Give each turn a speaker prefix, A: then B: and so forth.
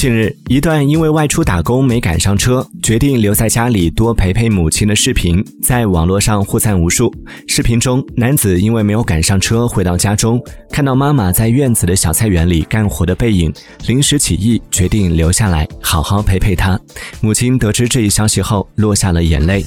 A: 近日，一段因为外出打工没赶上车，决定留在家里多陪陪母亲的视频在网络上互赞无数。视频中，男子因为没有赶上车回到家中，看到妈妈在院子的小菜园里干活的背影，临时起意决定留下来好好陪陪她。母亲得知这一消息后落下了眼泪。